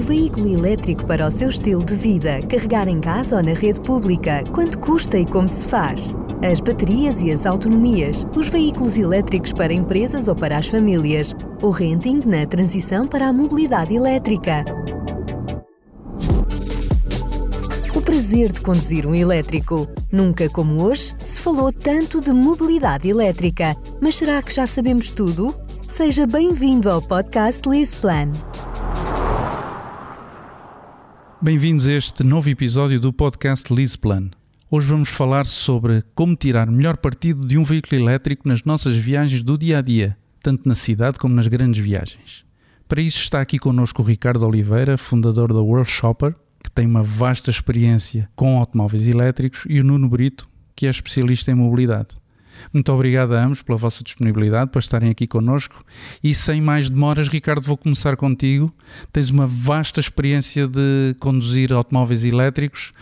Veículo elétrico para o seu estilo de vida, carregar em casa ou na rede pública, quanto custa e como se faz? As baterias e as autonomias, os veículos elétricos para empresas ou para as famílias, o renting na transição para a mobilidade elétrica. O prazer de conduzir um elétrico. Nunca como hoje se falou tanto de mobilidade elétrica. Mas será que já sabemos tudo? Seja bem-vindo ao podcast Plan. Bem-vindos a este novo episódio do podcast Plan. Hoje vamos falar sobre como tirar melhor partido de um veículo elétrico nas nossas viagens do dia a dia, tanto na cidade como nas grandes viagens. Para isso está aqui connosco o Ricardo Oliveira, fundador da World Shopper, que tem uma vasta experiência com automóveis elétricos, e o Nuno Brito, que é especialista em mobilidade. Muito obrigado a ambos pela vossa disponibilidade, para estarem aqui connosco. E sem mais demoras, Ricardo, vou começar contigo. Tens uma vasta experiência de conduzir automóveis elétricos.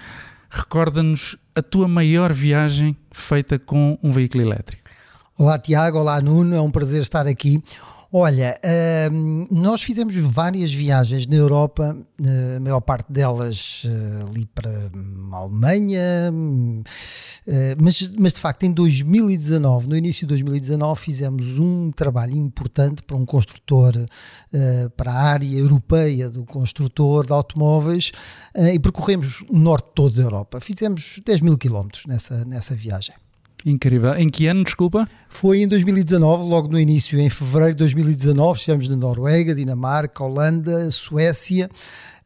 Recorda-nos a tua maior viagem feita com um veículo elétrico. Olá, Tiago. Olá, Nuno. É um prazer estar aqui. Olha, uh, nós fizemos várias viagens na Europa, uh, a maior parte delas uh, ali para a Alemanha, mas, mas de facto em 2019, no início de 2019, fizemos um trabalho importante para um construtor, para a área europeia do construtor de automóveis e percorremos o norte todo da Europa. Fizemos 10 mil quilómetros nessa, nessa viagem. Incrível. Em que ano, desculpa? Foi em 2019, logo no início, em fevereiro de 2019, estivemos na Noruega, Dinamarca, Holanda, Suécia.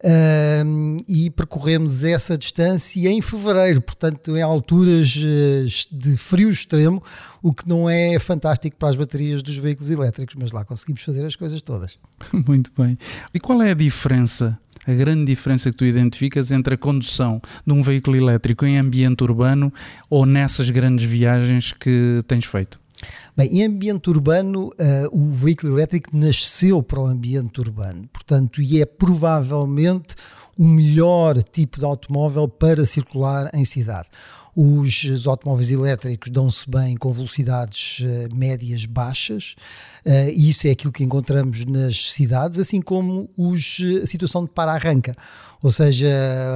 Uh, e percorremos essa distância em fevereiro, portanto, em alturas uh, de frio extremo, o que não é fantástico para as baterias dos veículos elétricos, mas lá conseguimos fazer as coisas todas. Muito bem. E qual é a diferença a grande diferença que tu identificas entre a condução de um veículo elétrico em ambiente urbano ou nessas grandes viagens que tens feito? Bem, em ambiente urbano, uh, o veículo elétrico nasceu para o ambiente urbano, portanto, e é provavelmente o melhor tipo de automóvel para circular em cidade. Os automóveis elétricos dão-se bem com velocidades uh, médias baixas, uh, e isso é aquilo que encontramos nas cidades, assim como os, a situação de para-arranca. Ou seja,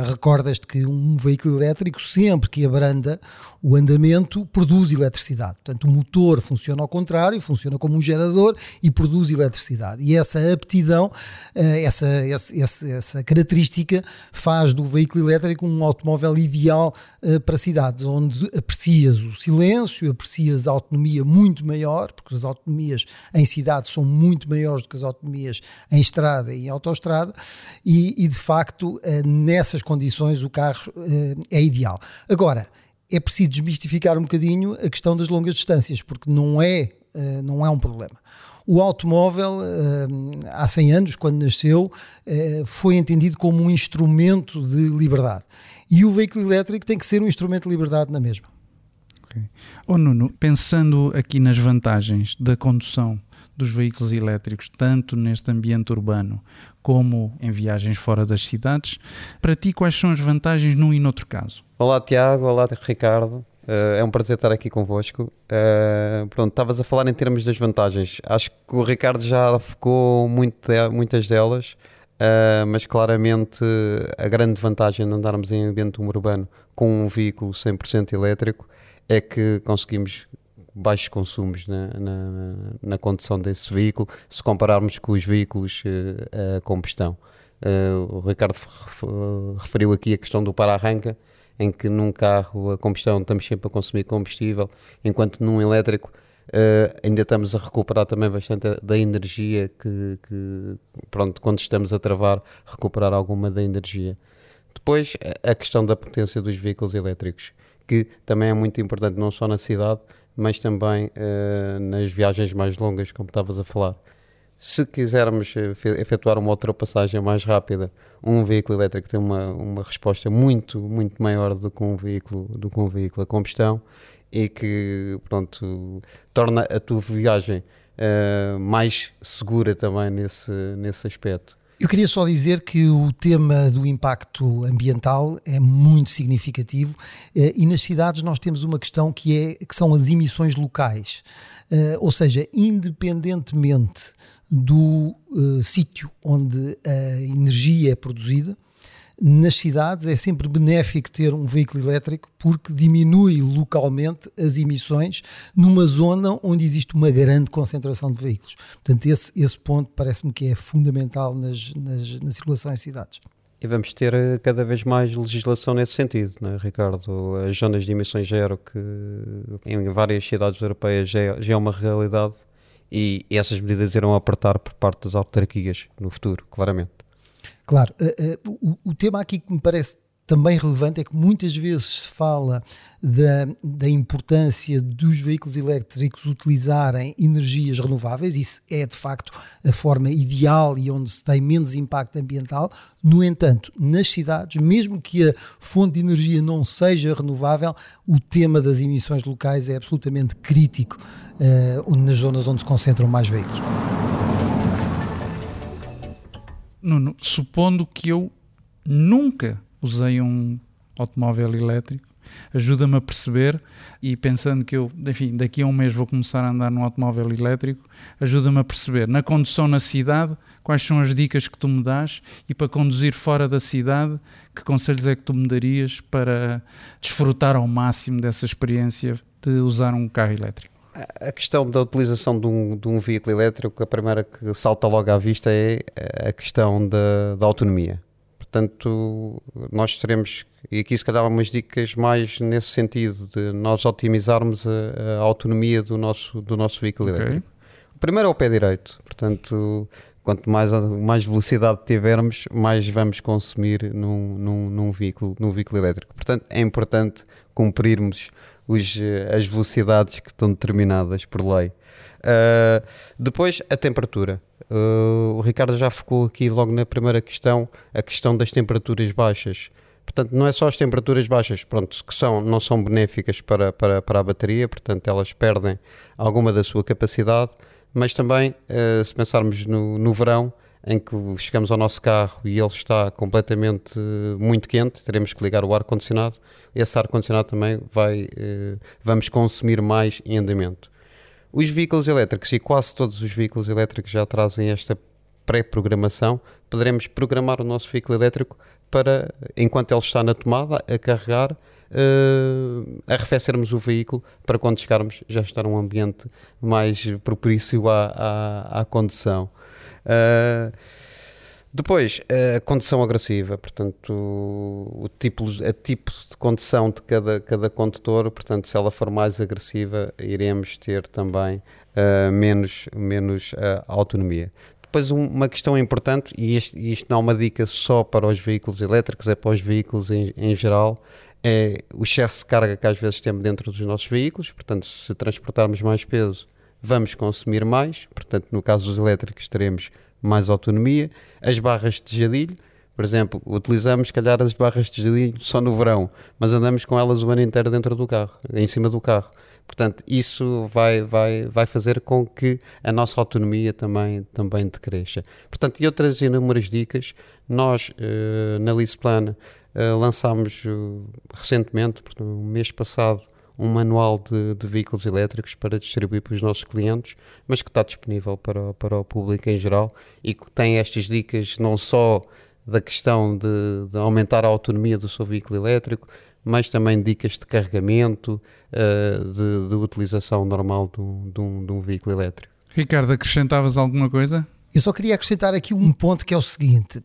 recordas-te que um veículo elétrico, sempre que abranda o andamento, produz eletricidade. Portanto, o motor funciona ao contrário, funciona como um gerador e produz eletricidade. E essa aptidão, eh, essa, essa, essa característica faz do veículo elétrico um automóvel ideal eh, para cidades, onde aprecias o silêncio, aprecias a autonomia muito maior, porque as autonomias em cidades são muito maiores do que as autonomias em estrada e em autoestrada, e, e de facto eh, nessas condições o carro eh, é ideal. Agora, é preciso desmistificar um bocadinho a questão das longas distâncias, porque não é, eh, não é um problema. O automóvel, há 100 anos, quando nasceu, foi entendido como um instrumento de liberdade. E o veículo elétrico tem que ser um instrumento de liberdade na mesma. Oh Nuno, pensando aqui nas vantagens da condução dos veículos elétricos, tanto neste ambiente urbano como em viagens fora das cidades. Para ti, quais são as vantagens num e noutro caso? Olá, Tiago. Olá, Ricardo. Uh, é um prazer estar aqui convosco. Uh, pronto, estavas a falar em termos das vantagens. Acho que o Ricardo já focou muito de, muitas delas, uh, mas claramente a grande vantagem de andarmos em ambiente urbano com um veículo 100% elétrico é que conseguimos baixos consumos na, na, na, condução desse veículo, se compararmos com os veículos uh, a combustão. Uh, o Ricardo referiu aqui a questão do para-arranca, em que num carro a combustão estamos sempre a consumir combustível, enquanto num elétrico uh, ainda estamos a recuperar também bastante da energia que, que, pronto, quando estamos a travar, recuperar alguma da energia. Depois, a questão da potência dos veículos elétricos, que também é muito importante não só na cidade, mas também uh, nas viagens mais longas, como estavas a falar. Se quisermos efetuar uma ultrapassagem mais rápida, um veículo elétrico tem uma, uma resposta muito, muito maior do que um veículo, do que um veículo a combustão e que, pronto, torna a tua viagem uh, mais segura também nesse, nesse aspecto. Eu queria só dizer que o tema do impacto ambiental é muito significativo eh, e nas cidades nós temos uma questão que, é, que são as emissões locais. Uh, ou seja, independentemente do uh, sítio onde a energia é produzida. Nas cidades é sempre benéfico ter um veículo elétrico porque diminui localmente as emissões numa zona onde existe uma grande concentração de veículos. Portanto, esse, esse ponto parece-me que é fundamental nas, nas, na circulação em cidades. E vamos ter eh, cada vez mais legislação nesse sentido, não é, Ricardo? As zonas de emissões zero, que em várias cidades europeias já é, já é uma realidade, e essas medidas irão apertar por parte das autarquias no futuro, claramente. Claro, uh, uh, o, o, tema aqui que me parece também relevante é que muitas vezes se fala da, da importância dos veículos elétricos utilizarem energias renováveis, isso é de facto a forma ideal e onde se tem menos impacto ambiental. No entanto, nas cidades, mesmo que a fonte de energia não seja renovável, o tema das emissões locais é absolutamente crítico uh, nas zonas onde se concentram mais veículos. Nuno, supondo que eu nunca usei um automóvel elétrico, ajuda-me a perceber e pensando que eu, enfim, daqui a um mês vou começar a andar num automóvel elétrico, ajuda-me a perceber na condução na cidade quais são as dicas que tu me dás e para conduzir fora da cidade, que conselhos é que tu me darias para desfrutar ao máximo dessa experiência de usar um carro elétrico? A questão da utilização de um, de um veículo elétrico, a primeira que salta logo à vista é a questão da, da autonomia. Portanto, nós teremos, e aqui se calhar umas dicas mais nesse sentido, de nós otimizarmos a, a autonomia do nosso, do nosso veículo okay. elétrico. O primeiro é o pé direito, portanto, quanto mais, mais velocidade tivermos, mais vamos consumir num, num, num, veículo, num veículo elétrico. Portanto, é importante cumprirmos os, as velocidades que estão determinadas por lei. Uh, depois, a temperatura. Uh, o Ricardo já focou aqui logo na primeira questão, a questão das temperaturas baixas. Portanto, não é só as temperaturas baixas, pronto, que são, não são benéficas para, para, para a bateria, portanto, elas perdem alguma da sua capacidade, mas também, uh, se pensarmos no, no verão, em que chegamos ao nosso carro e ele está completamente uh, muito quente, teremos que ligar o ar-condicionado, esse ar-condicionado também vai, uh, vamos consumir mais em andamento. Os veículos elétricos, e quase todos os veículos elétricos já trazem esta pré-programação, poderemos programar o nosso veículo elétrico para, enquanto ele está na tomada, a carregar, uh, arrefecermos o veículo para quando chegarmos já estar um ambiente mais propício à, à, à condução. Uh, depois, a condução agressiva, portanto, o tipo, a tipo de condução de cada, cada condutor, portanto, se ela for mais agressiva, iremos ter também uh, menos, menos uh, autonomia. Depois, um, uma questão importante, e isto, isto, não é uma dica só para os veículos elétricos, é para os veículos em, em geral, é o excesso de carga que às vezes temos dentro dos nossos veículos, portanto, se transportarmos mais peso, vamos consumir mais, portanto, no caso dos elétricos, teremos mais autonomia. As barras de jadilho, por exemplo, utilizamos, se calhar, as barras de jadilho só no verão, mas andamos com elas o ano inteiro dentro do carro, em cima do carro. Portanto, isso vai, vai, vai fazer com que a nossa autonomia também, também decresça. Portanto, e outras inúmeras dicas, nós uh, na Lisplan uh, lançámos uh, recentemente, no mês passado, um manual de, de, veículos elétricos para distribuir para os nossos clientes, mas que está disponível para, para o público em geral e que tem estas dicas não só da questão de, de aumentar a autonomia do seu veículo elétrico, mas também dicas de carregamento, uh, de, de, utilização normal de um, de, um, de um veículo elétrico. Ricardo, acrescentavas alguma coisa? Eu só queria acrescentar aqui um ponto que é o seguinte: uh,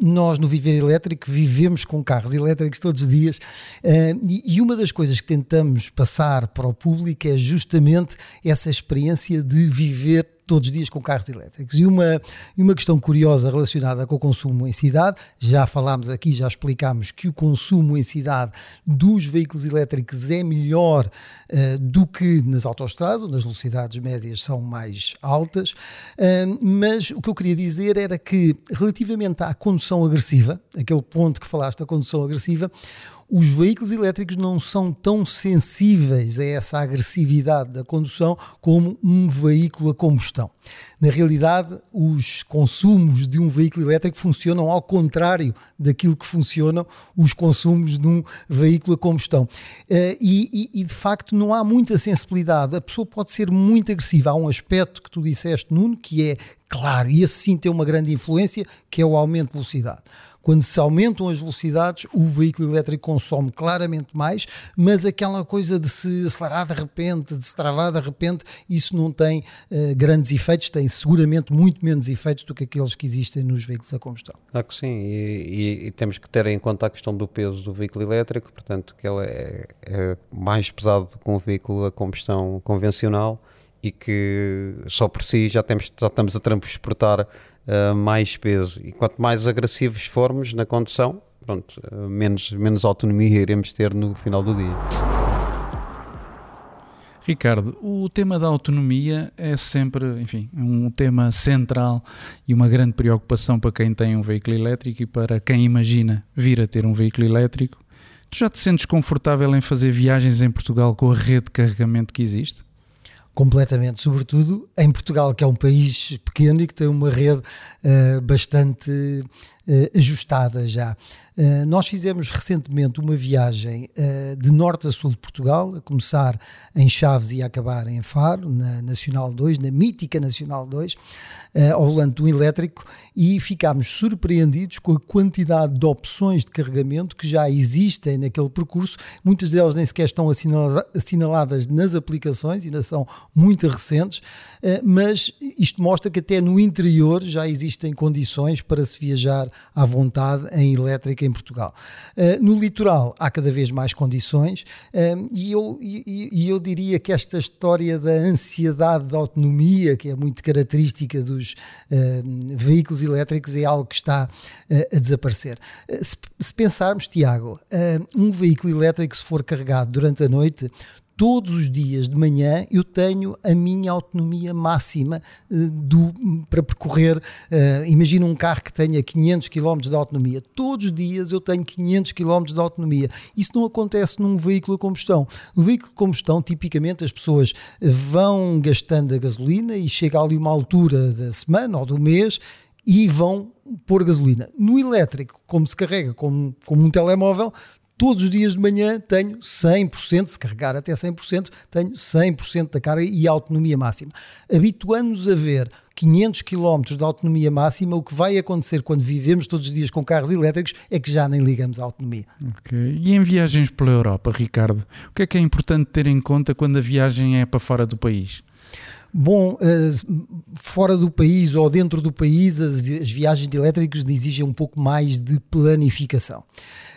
nós no Viver Elétrico vivemos com carros elétricos todos os dias e, e, uma das coisas que tentamos passar para o público é justamente essa experiência de viver todos os dias com carros elétricos. E uma, e uma questão curiosa relacionada com o consumo em cidade, já falámos aqui, já explicámos que o consumo em cidade dos veículos elétricos é melhor uh, do que nas autostradas, onde as velocidades médias são mais altas, uh, mas o que eu queria dizer era que relativamente à condução agressiva, aquele ponto que falaste da condução agressiva, os veículos elétricos não são tão sensíveis a essa agressividade da condução como um veículo a combustão. Na realidade, os consumos de um veículo elétrico funcionam ao contrário daquilo que funcionam os consumos de um veículo a combustão. Eh, e, e, e de facto não há muita sensibilidade. A pessoa pode ser muito agressiva. Há um aspecto que tu disseste, Nuno, que é claro, e esse sim tem uma grande influência, que é o aumento de velocidade. Quando se aumentam as velocidades, o veículo elétrico consome claramente mais, mas aquela coisa de se acelerar de repente, de se travar de repente, isso não tem uh, grandes efeitos, tem seguramente muito menos efeitos do que aqueles que existem nos veículos a combustão. Ah, que sim, e, e, e temos que ter em conta a questão do peso do veículo elétrico, portanto, que ele é, é mais pesado que um veículo a combustão convencional e que só por si já, temos, já estamos a transportar uh, mais peso. E quanto mais agressivos formos na condução, pronto, uh, menos, menos autonomia iremos ter no final do dia. Ricardo, o tema da autonomia é sempre, enfim, um tema central e uma grande preocupação para quem tem um veículo elétrico e para quem imagina vir a ter um veículo elétrico. Tu já te sentes confortável em fazer viagens em Portugal com a rede de carregamento que existe? Completamente, sobretudo em Portugal, que é um país pequeno e que tem uma rede uh, bastante uh, ajustada já. Uh, nós fizemos recentemente uma viagem de norte a sul de Portugal, a começar em Chaves e a acabar em Faro, na Nacional 2, na mítica Nacional 2, ao volante do elétrico, e ficámos surpreendidos com a quantidade de opções de carregamento que já existem naquele percurso. Muitas delas nem sequer estão assinaladas nas aplicações, ainda são muito recentes, mas isto mostra que até no interior já existem condições para se viajar à vontade em elétrica em Portugal. Uh, no litoral há cada vez mais condições uh, e, eu, e, eu diria que esta história da ansiedade da autonomia, que é muito característica dos uh, veículos elétricos, é algo que está a desaparecer. Se, pensarmos, Tiago, um veículo elétrico, se for carregado durante a noite, todos os dias de manhã eu tenho a minha autonomia máxima uh, do, para percorrer. Uh, imagina um carro que tenha 500 km de autonomia. Todos os dias eu tenho 500 km de autonomia. Isso não acontece num veículo a combustão. No veículo a combustão, tipicamente as pessoas vão gastando a gasolina e chega ali uma altura da semana ou do mês e vão pôr gasolina. No elétrico, como se carrega como, como um telemóvel, todos os dias de manhã tenho 100%, se carregar até 100%, tenho 100% da carga e autonomia máxima. Habituando-nos a ver 500 km de autonomia máxima, o que vai acontecer quando vivemos todos os dias com carros elétricos é que já nem ligamos à autonomia. Okay. E em viagens pela Europa, Ricardo, o que é que é importante ter em conta quando a viagem é para fora do país? Bom, eh, fora do país ou dentro do país, as, viagens de elétricos exigem um pouco mais de planificação.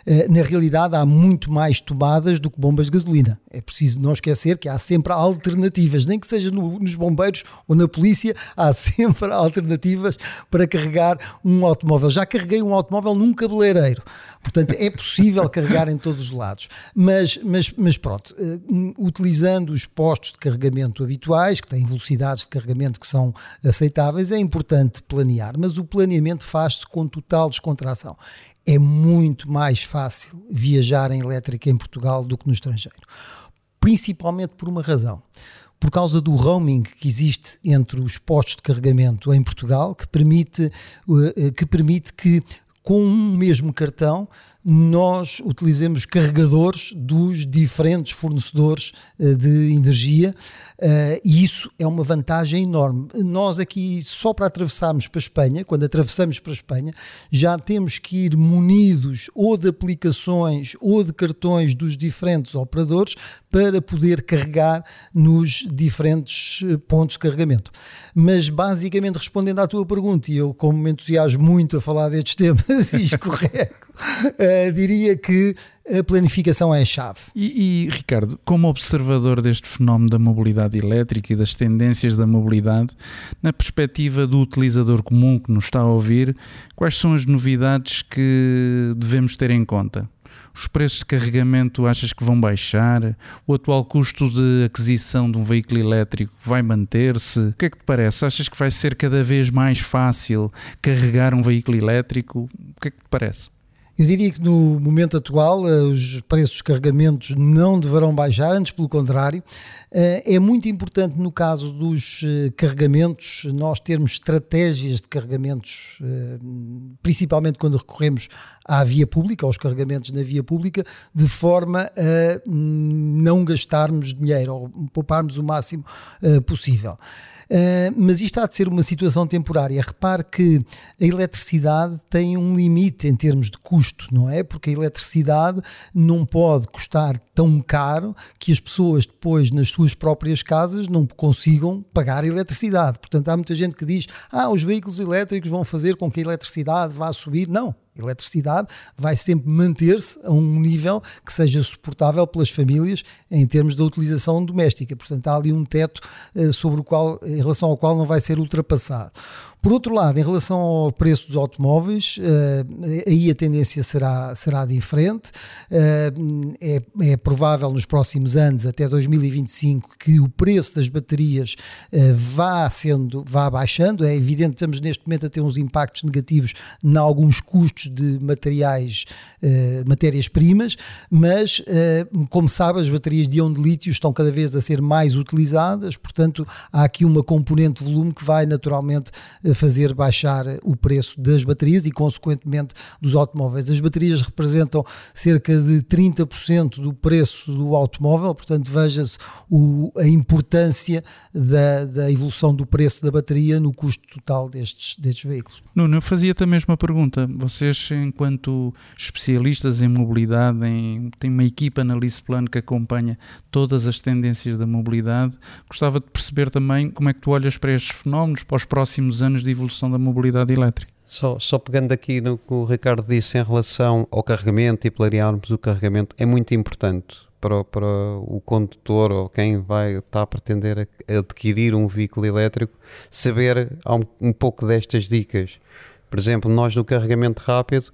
Eh, na realidade, há muito mais tomadas do que bombas de gasolina. É preciso não esquecer que há sempre alternativas, nem que seja no, nos bombeiros ou na polícia, há sempre alternativas para carregar um automóvel. Já carreguei um automóvel num cabeleireiro, portanto é possível carregar em todos os lados. Mas, mas, mas pronto, eh, utilizando os postos de carregamento habituais, que têm velocidades de carregamento que são aceitáveis, é importante planear, mas o planeamento faz-se com total descontração. É muito mais fácil viajar em elétrica em Portugal do que no estrangeiro, principalmente por uma razão. Por causa do roaming que existe entre os postos de carregamento em Portugal, que permite, eh, que, permite que com um mesmo cartão nós utilizemos carregadores dos diferentes fornecedores uh, de energia uh, e isso é uma vantagem enorme. Nós aqui, só para atravessarmos para a Espanha, quando atravessamos para a Espanha, já temos que ir munidos ou de aplicações ou de cartões dos diferentes operadores para poder carregar nos diferentes eh, pontos de carregamento. Mas basicamente respondendo à tua pergunta, e eu como me entusiasmo muito a falar destes temas escorrego, uh, diria que a planificação é a chave. E, e, Ricardo, como observador deste fenómeno da mobilidade elétrica e das tendências da mobilidade, na perspectiva do utilizador comum que nos está a ouvir, quais são as novidades que devemos ter em conta? Os preços de carregamento achas que vão baixar? O atual custo de aquisição de um veículo elétrico vai manter-se? O que é que te parece? Achas que vai ser cada vez mais fácil carregar um veículo elétrico? O que é que te parece? Eu diria que no momento atual eh, os preços dos carregamentos não deverão baixar, antes pelo contrário. Eh, é muito importante no caso dos eh, carregamentos nós termos estratégias de carregamentos, principalmente quando recorremos à via pública, aos carregamentos na via pública, de forma a não gastarmos dinheiro ou pouparmos o máximo possível. Uh, mas isto há de ser uma situação temporária. Repare que a eletricidade tem um limite em termos de custo, não é? Porque a eletricidade não pode custar tão caro que as pessoas depois nas suas próprias casas não consigam pagar eletricidade. Portanto, há muita gente que diz: ah, os veículos elétricos vão fazer com que a eletricidade vá subir. Não, eletricidade vai sempre manter-se a um nível que seja suportável pelas famílias em termos da utilização doméstica. Portanto, há ali um teto uh, sobre o qual, em relação ao qual não vai ser ultrapassado. Por outro lado, em relação ao preço dos automóveis, uh, aí a tendência será, será diferente. Uh, é, é, provável nos próximos anos, até 2025, que o preço das baterias uh, vá sendo, vá baixando. É evidente que estamos neste momento a ter uns impactos negativos em alguns custos de materiais, matérias-primas, mas, como sabe, as baterias de íon de lítio estão cada vez a ser mais utilizadas, portanto, há aqui uma componente de volume que vai naturalmente fazer baixar o preço das baterias e, consequentemente, dos automóveis. As baterias representam cerca de 30% do preço do automóvel, portanto, veja-se a importância da, da, evolução do preço da bateria no custo total destes, destes veículos. Nuno, eu fazia-te a mesma pergunta. Vocês, enquanto especialistas em mobilidade, em, têm uma equipa na Lisplan que acompanha todas as tendências da mobilidade, gostava de perceber também como é que tu olhas para estes fenómenos para os próximos anos de evolução da mobilidade elétrica. Só, só pegando aqui no que o Ricardo disse em relação ao carregamento e planearmos o carregamento, é muito importante para, para o condutor ou quem vai estar a pretender adquirir um veículo elétrico saber um, um pouco destas dicas. Por exemplo, nós no carregamento rápido,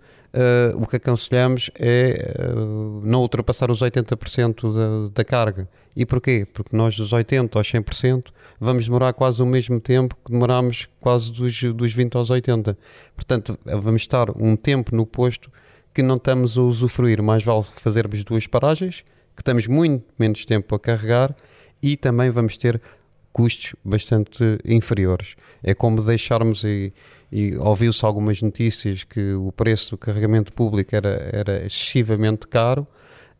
o que aconselhamos é uh, não ultrapassar os 80% da, da carga. E porquê? Porque nós dos 80% aos 100% vamos demorar quase o mesmo tempo que demoramos quase dos, dos 20 aos 80. Portanto, vamos estar um tempo no posto que não estamos a usufruir. Mais vale fazermos duas paragens, que estamos muito menos tempo a carregar e também vamos ter custos bastante inferiores. É como deixarmos e, e ouviu-se algumas notícias que o preço do carregamento público era, era excessivamente caro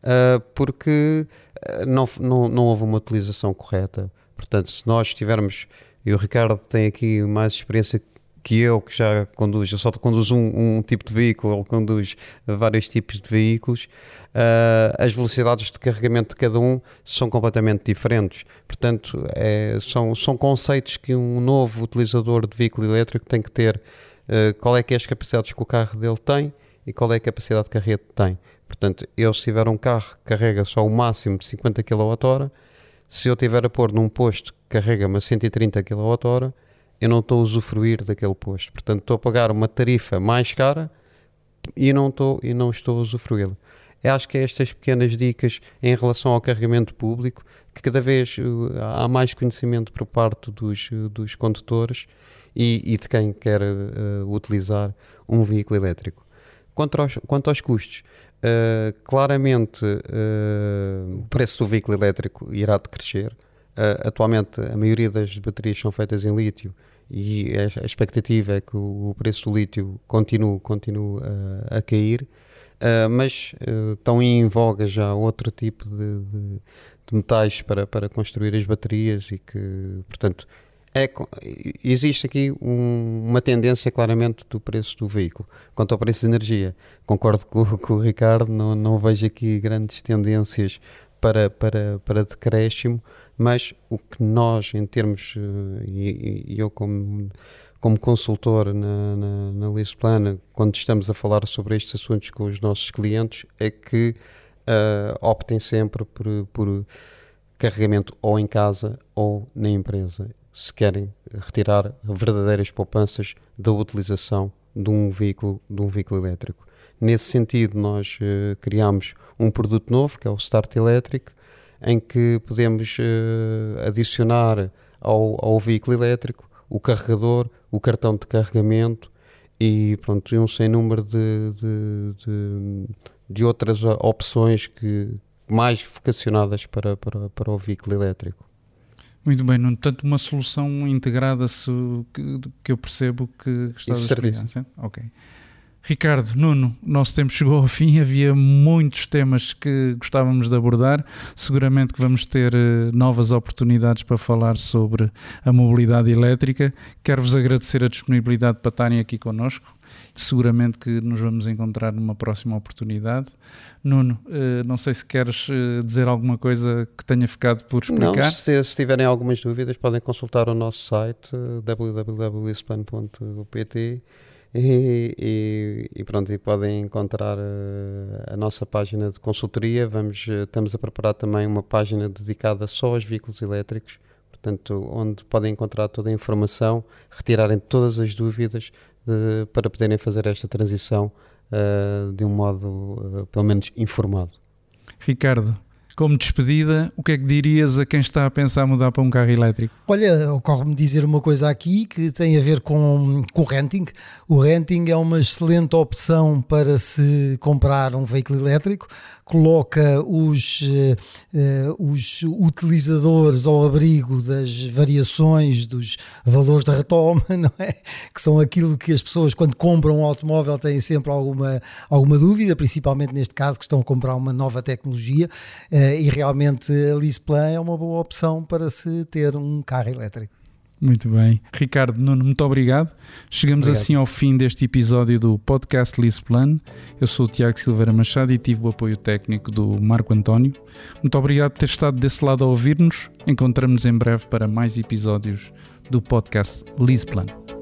uh, porque uh, não, não, não houve uma utilização correta. Portanto, se nós tivermos, e o Ricardo tem aqui mais experiência que eu, que já conduz, eu só conduzo um, um tipo de veículo, ele conduz vários tipos de veículos, uh, as velocidades de carregamento de cada um são completamente diferentes. Portanto, é, são, são conceitos que um novo utilizador de veículo elétrico tem que ter. Uh, qual é que é as capacidades que o carro dele tem e qual é a capacidade de carrega que tem. Portanto, eu se tiver um carro que carrega só o máximo de 50 kWh, se eu tiver a pôr num posto que carrega-me a 130 kWh, eu não estou a usufruir daquele posto. Portanto, estou a pagar uma tarifa mais cara e não estou, e não estou a usufruí-la. Acho que é estas pequenas dicas em relação ao carregamento público que cada vez uh, há mais conhecimento por parte dos, uh, dos condutores e, e, de quem quer uh, utilizar um veículo elétrico. Quanto aos, quanto aos custos, Uh, claramente uh, o preço do veículo elétrico irá decrescer. Uh, atualmente a maioria das baterias são feitas em lítio e a, expectativa é que o, preço do lítio continue, continue a cair, mas estão em voga já outro tipo de, de, de metais para, para construir as baterias e que, portanto, é, existe aqui um, uma tendência claramente do preço do veículo. Quanto ao preço de energia, concordo com, com o Ricardo, não, não vejo aqui grandes tendências para, para, para decréscimo, mas o que nós, em termos, eh, e, e eu como, como consultor na, na, na Lisplana, quando estamos a falar sobre estes assuntos com os nossos clientes, é que uh, optem sempre por, por carregamento ou em casa ou na empresa se querem retirar verdadeiras poupanças da utilização de um veículo, de um veículo elétrico. Nesse sentido, nós uh, criamos um produto novo, que é o Start Electric, em que podemos uh, adicionar ao, ao, veículo elétrico o carregador, o cartão de carregamento e pronto, um sem número de, de, de, de outras opções que, mais vocacionadas para, para, para o veículo elétrico. Muito bem, no entanto, uma solução integrada se, que, que eu percebo que, Isso a explicar. Ok. Ricardo, Nuno, nosso tempo chegou ao fim. Havia muitos temas que gostávamos de abordar. Seguramente que vamos ter uh, novas oportunidades para falar sobre a mobilidade elétrica. Quero-vos agradecer a disponibilidade para estarem aqui connosco. Seguramente que nos vamos encontrar numa próxima oportunidade. Nuno, uh, não sei se queres uh, dizer alguma coisa que tenha ficado por explicar. Não, se, se tiverem algumas dúvidas, podem consultar o nosso site www.lispan.pt e, e, e, pronto, e podem encontrar uh, a nossa página de consultoria. Vamos, uh, estamos a preparar também uma página dedicada só aos veículos elétricos, portanto, onde podem encontrar toda a informação, retirarem todas as dúvidas de, para poderem fazer esta transição uh, de um modo, pelo menos, informado. Ricardo, como despedida, o que é que dirias a quem está a pensar mudar para um carro elétrico? Olha, ocorre-me dizer uma coisa aqui que tem a ver com, com o renting. O renting é uma excelente opção para se comprar um veículo elétrico coloca os, uh, os utilizadores ao abrigo das variações dos valores da retoma, não é? Que são aquilo que as pessoas, quando compram um automóvel, têm sempre alguma, alguma dúvida, principalmente neste caso, que estão a comprar uma nova tecnologia, uh, e realmente a Leaseplan é uma boa opção para se ter um carro elétrico. Muito bem. Ricardo Nuno, muito obrigado. Chegamos obrigado. assim ao fim deste episódio do podcast Plan. Eu sou o Tiago Silveira Machado e tive o apoio técnico do Marco António. Muito obrigado por ter estado desse lado a ouvir-nos. Encontramos-nos em breve para mais episódios do podcast Plan.